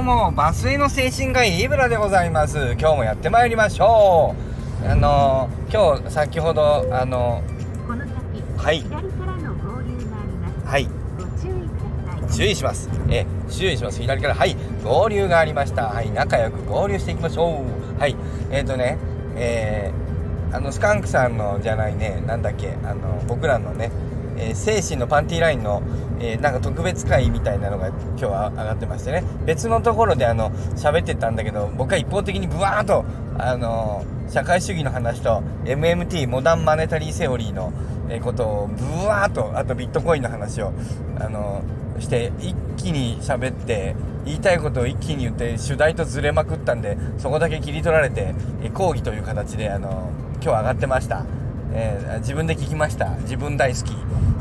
うもバスへの精神科医イブラでございます。今日もやってまいりましょう。あの今日先ほどあのこの先、はい。左からの合流があります。はい。注意ください。注意します。え注意します。左からはい。合流がありました。はい。仲良く合流していきましょう。はい。えっ、ー、とねえー、あのスカンクさんのじゃないねなんだっけあの僕らのねえー、精神のパンティーラインの、えー、なんか特別会みたいなのが今日は上がってましてね。別のところであの喋ってたんだけど僕は一方的にブワーッとあの社会主義の話と MMT モダンマネタリーセオリーのえことをブワーッとあとビットコインの話をあのして一気に喋って言いたいことを一気に言って主題とずれまくったんでそこだけ切り取られて講義という形であの今日上がってました、えー、自分で聞きました。自分大好き。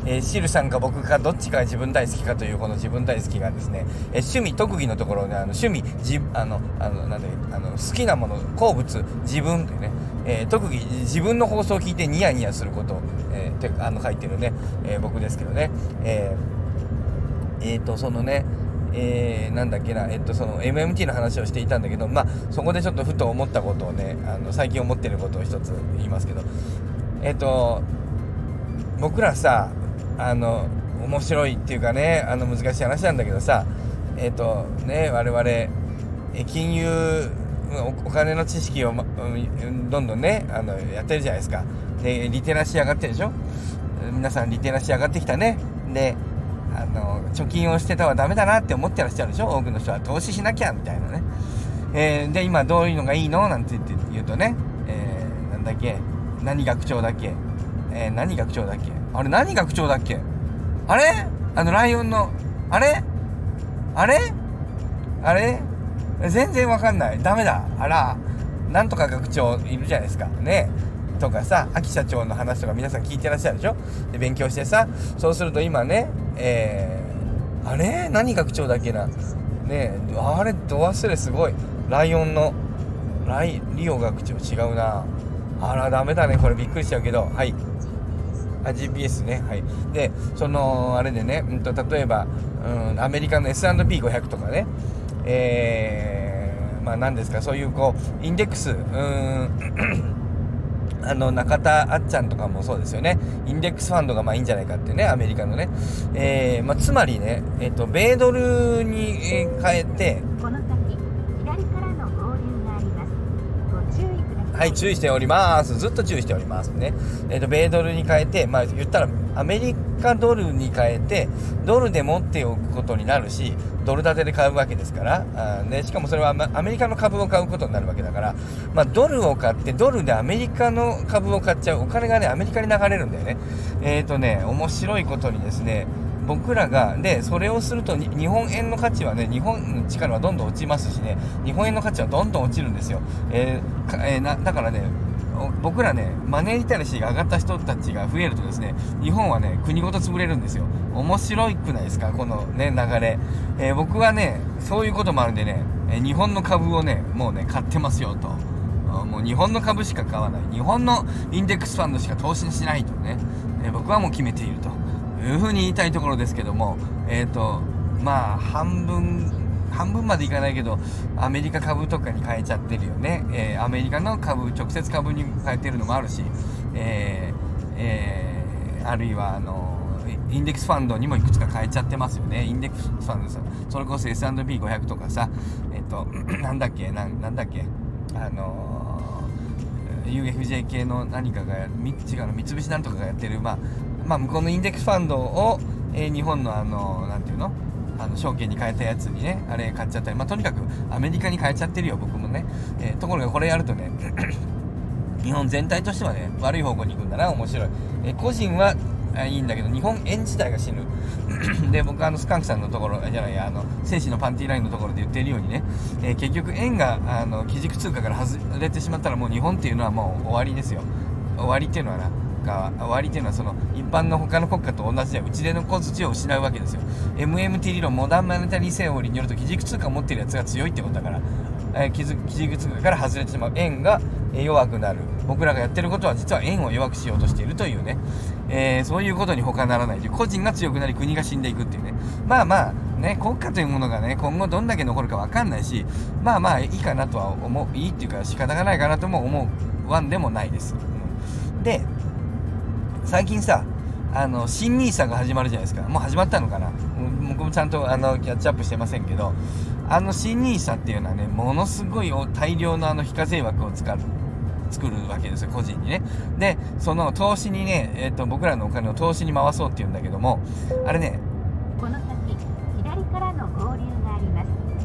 えー、シルさんか僕かどっちか自分大好きかというこの自分大好きがですね、えー、趣味特技のところであの趣味じあのあのなんであの好きなもの好物自分というね、えー、特技自分の放送を聞いてニヤニヤすること、えー、てあの書いてるね、えー、僕ですけどねえー、えー、とそのねえー、なんだっけな、えっと、その MMT の話をしていたんだけど、まあ、そこでちょっとふと思ったことをね、あの最近思ってることを一つ言いますけど、えっと、僕らさ、あの面白いっていうかねあの難しい話なんだけどさえっ、とね我々金融お金の知識を、ま、どんどんねあのやってるじゃないですか。でリテラシー上がってるでしょ？皆さんリテラシー上がってきたね。であの貯金をしてたはダメだなって思ってらっしゃるでしょ？多くの人は投資しなきゃみたいなね、えー、で今どういうのがいいの？なんて言うとね、えー、なんだっけ？何学長だっけ、えー、何学長だっけ？あれ何学長だっけ？あれ？あのライオンの、あれ？あれ？あれ？全然わかんない。ダメだ。あら、なんとか学長いるじゃないですか。ね。とかさ、秋社長の話とか皆さん聞いてらっしゃるでしょ？で、勉強してさ、そうすると今ね、えー、あれ？何学長だっけな？ね。あれ、ど忘れすごい。ライオンの、ライ、リオ学長違うな。あら、ダメだね。これびっくりしちゃうけど。はい。あ GPS ね。はい。でそのあれでね、うんと、例えば、うん、アメリカの S&P500 とかね。えー、まあ何ですか。そういうこうインデックス。うんあの中田あっちゃんとかもそうですよね。インデックスファンドがまあいいんじゃないかってね。アメリカのね、えーまあ、つまりね、えーと、米ドルに、変えて。はい注意しております。ずっと注意しておりますね。えーと、米ドルに変えてまあ言ったらアメリカドルに変えてドルで持っておくことになるしドル建てで買うわけですからあ、ね、しかもそれはアメリカの株を買うことになるわけだから、まあ、ドルを買ってドルでアメリカの株を買っちゃうお金がねアメリカに流れるんだよね。えっ、ー、とね面白いことにですね僕らがでそれをすると日本円の価値はね日本の力はどんどん落ちますしね日本円の価値はどんどん落ちるんですよ、えーえー、なだからね僕らねマネーリテラシーが上がった人たちが増えるとですね日本はね国ごと潰れるんですよ。面白いくないですかこのね流れ、えー、僕はねそういうこともあるんでね日本の株をねもうね買ってますよと。もう日本の株しか買わない。日本のインデックスファンドしか投資しないとね、え、僕はもう決めていると。いうふうに言いたいところですけどもえっ、ー、とまあ半分半分までいかないけどアメリカ株とかに変えちゃってるよね、えー、アメリカの株直接株に変えてるのもあるし、えーえー、あるいはあのインデックスファンドにもいくつか変えちゃってますよね。インデックスファンドそれこそ S&P500 とかさえっ、と なんだっけなんだっけあの UFJ 系の何かが違うの三菱なんとかがやってるまあまあ向こうのインデックスファンドを、えー、日本のあのなんていうの？あの証券に変えたやつにねあれ買っちゃったり。まあとにかくアメリカに変えちゃってるよ僕もね、えー、ところがこれやるとね 日本全体としてはね悪い方向に行くんだな面白い、えー、個人はいいんだけど日本円自体が死ぬ。で僕あのスカンクさんのところじゃないあの精神のパンティーラインのところで言ってるようにね、えー、結局円があの基軸通貨から外れてしまったらもう日本っていうのはもう終わりですよ。終わりっていうのはなが終わりっていうのはその一般の他の国家と同じで打ち出の小槌を失うわけですよ。MMT 理論モダンマネタリーセオリーによると基軸通貨を持っているやつが強いってことだから、えー、基軸通貨から外れてしまう。円が弱くなる。僕らがやってることは実は円を弱くしようとしているというね、えー、そういうことに他ならないという個人が強くなり国が死んでいくっていうね。まあまあね、国家というものがね今後どんだけ残るか分かんないしまあまあいいかなとは思ういいっていうか仕方がないかなとも思うわんでもないです、うん、で最近さあの新 nisa が始まるじゃないですか。もう始まったのかな。僕もちゃんとあのキャッチアップしてませんけどあの新 nisa っていうのはねものすごい大量のあの非課税枠を使う作るわけですよ個人にね。でその投資にね、えーと、僕らのお金を投資に回そうっていうんだけどもあれねこの先左からの合流があります。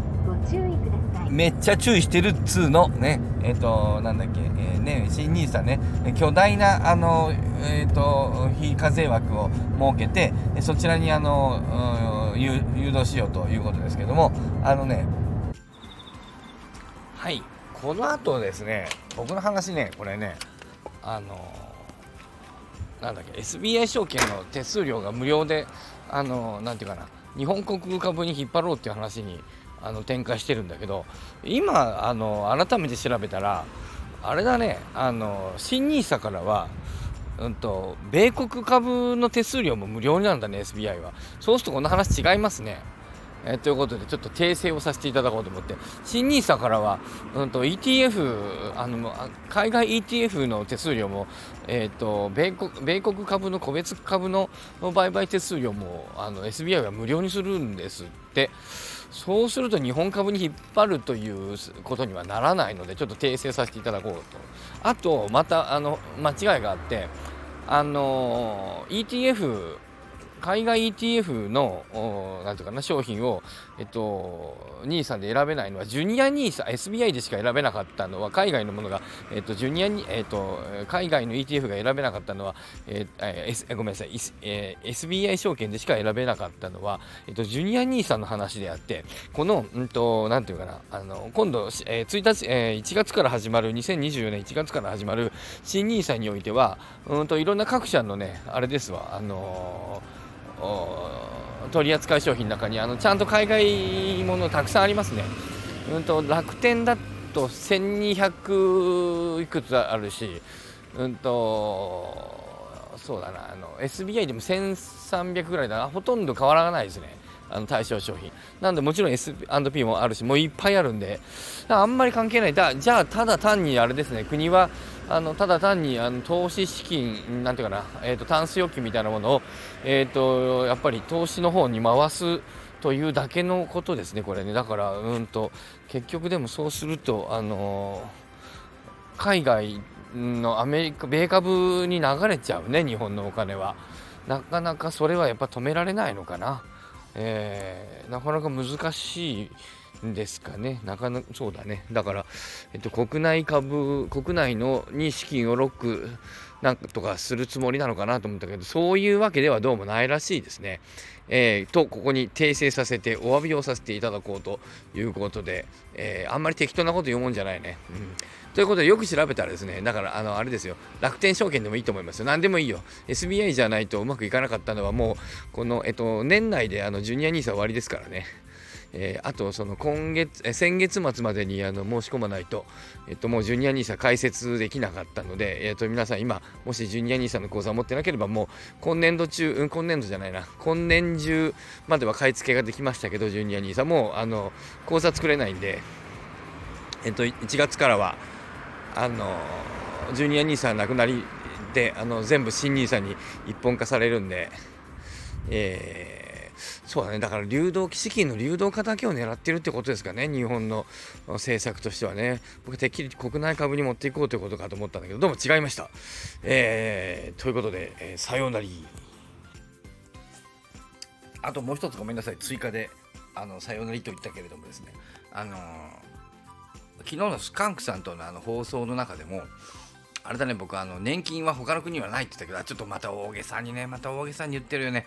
めっちゃ注意してるっつうの。ね。えっ、ー、となんだっけ、えー、ね新 nisa ね。巨大なあのえっ、ー、と非課税枠を設けてそちらにあの誘導しようということですけども。あのね。はい。この後ですね。僕の話ね。これね。あのなんだっけ。SBI 証券の手数料が無料であのなんていうかな。日本国株に引っ張ろうっていう話にあの展開してるんだけど今あの改めて調べたらあれだねあの新 NISA からはうんと米国株の手数料も無料になるんだね SBI は。そうするとこの話違いますね。えー、ということでちょっと訂正をさせていただこうと思って。新 NISA からは、うんと、ETF あの海外 ETF の手数料も、えーと、米国米国株の個別株の売買手数料もあの SBI は無料にするんですって。そうすると日本株に引っ張るということにはならないのでちょっと訂正させていただこうと。あとまたあの間違いがあってあの ETF 海外 ETF のなんていうかな商品を、えっと、NISA で選べないのはジュニア NISA SBI でしか選べなかったのは海外のものが、えっと、ジュニアに、えっと、海外の ETF が選べなかったのは、えー、S ごめんなさい、えー、SBI 証券でしか選べなかったのは、えっと、ジュニア NISA の話であってこの、うんと、なんていうかなあの今度、えー、1日、えー、1月から始まる2024年1月から始まる新 NISA においてはうんといろんな各社のねあれですわあのー取扱商品の中にあのちゃんと海外ものたくさんありますね。うんと楽天だと1200いくつあるし、うんとそうだなあの SBI でも1300ぐらいだなほとんど変わらないですね。あの対象商品なんでもちろん S&P もあるしもういっぱいあるんであんまり関係ないだじゃあただ単にあれですね国はあのただ単にあの投資資金なんていうかな、えーと、タンス預金みたいなものを、えーと、やっぱり投資の方に回すというだけのことですね、これね。だから、うんと、結局でもそうすると、あのー、海外のアメリカ、米株に流れちゃうね、日本のお金は。なかなかそれはやっぱ止められないのかな。えー、なかなか難しいんですかね。なかなか、そうだね。だから、えっと、国内株、国内のに資金をロックなんとかするつもりなのかなと思ったけど、そういうわけではどうもないらしいですね。えー、と、ここに訂正させて、お詫びをさせていただこうということで、えー、あんまり適当なこと言うもんじゃないね。うんということで、よく調べたらですね、だから、あの、あれですよ、楽天証券でもいいと思いますよ。何でもいいよ。SBI じゃないとうまくいかなかったのは、もう、この、えっと、年内で、あの、ジュニア NISA 終わりですからね。えー、あとその今月、え先月末までにあの申し込まないと、えっと、もうジュニア NISA 開設できなかったので、えっと、皆さん今、もしジュニア NISA の口座を持ってなければ、もう今年度中、うん、今年度じゃないな、今年中までは買い付けができましたけど、ジュニア NISA もあの口座作れないんで、えっと、1月からは、あのジュニア NISA なくなりで、あの全部新 NISA に一本化されるんで、えーそうだね。だから流動資金の流動化だけを狙ってるってことですかね。日本の政策としてはね。僕てっきり国内株に持っていこうということかと思ったんだけどどうも違いました。えー、ということで、えー、さようならあともう一つごめんなさい。追加であのさようならと言ったけれどもですね。あのー、昨日のスカンクさんとのあの放送の中でもあれだね、僕、あの、年金は他の国はないって言ったけど、ちょっとまた大げさにね、また大げさに言ってるよね。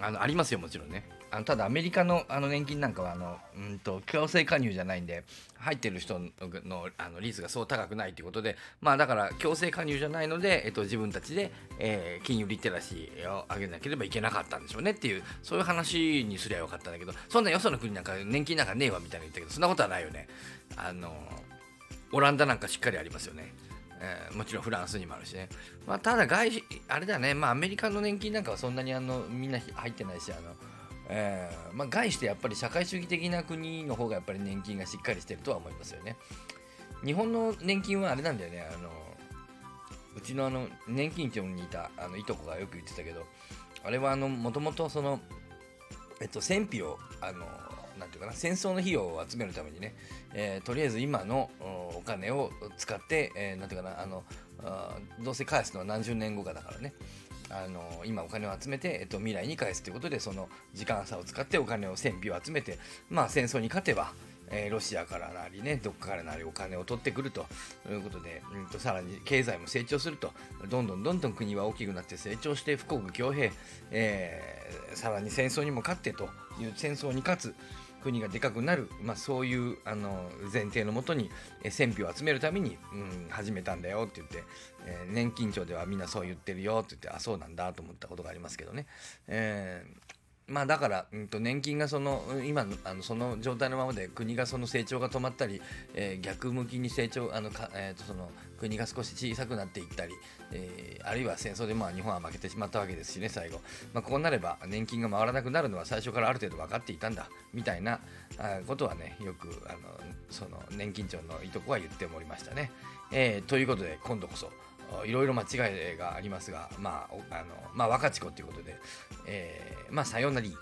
あのありますよもちろんね。あのただアメリカのあの年金なんかはあのうんと強制加入じゃないんで入ってる人のあの率がそう高くないということでまあだから強制加入じゃないので、えっと、自分たちで、えー、金融リテラシーを上げなければいけなかったんでしょうねっていうそういう話にすりゃよかったんだけどそんなよその国なんか年金なんかねえわみたいな言ったけどそんなことはないよね。あのオランダなんかしっかりありますよね。えー、もちろんフランスにもあるしね、まあ、ただ外あれだね、まあ、アメリカの年金なんかはそんなにあのみんな入ってないしあの、えーまあ、概してやっぱり社会主義的な国の方がやっぱり年金がしっかりしてるとは思いますよね。日本の年金はあれなんだよね、あのうちのあの年金庁にいたあのいとこがよく言ってたけど、あれはもともとその、えっと、戦費を、あのなんていうかな、戦争の費用を集めるためにね、えーとりあえず今のお金を使って、えーなんていうかな、あのあどうせ返すのは何十年後かだからね、あの今お金を集めて、えっと、未来に返すということでその時間差を使ってお金を戦費を集めて、まあ、戦争に勝てば、えーロシアからなりねどっかからなりお金を取ってくるということで、うん、とさらに経済も成長するとどんどんどんどん国は大きくなって成長して富国強兵、えーさらに戦争にも勝ってという戦争に勝つ国がでかくなる、まあ、そういうあの前提のもとにえー戦費を集めるために、うん、始めたんだよって言って、えー年金庁ではみんなそう言ってるよって言ってあそうなんだと思ったことがありますけどね。えーまあだから、うん、と年金がその今あのその状態のままで国がその成長が止まったり、えー逆向きに成長あのか、えーとその国が少し小さくなっていったり、えーあるいは戦争でまあ日本は負けてしまったわけですしね最後、まあ、こうなれば年金が回らなくなるのは最初からある程度分かっていたんだみたいなあことはねよくあのその年金庁のいとこは言っておりましたね。えーということで今度こそいろいろ間違いがありますが、まあ、あのまあ、若ち子ということで、えーまあ、さようなり。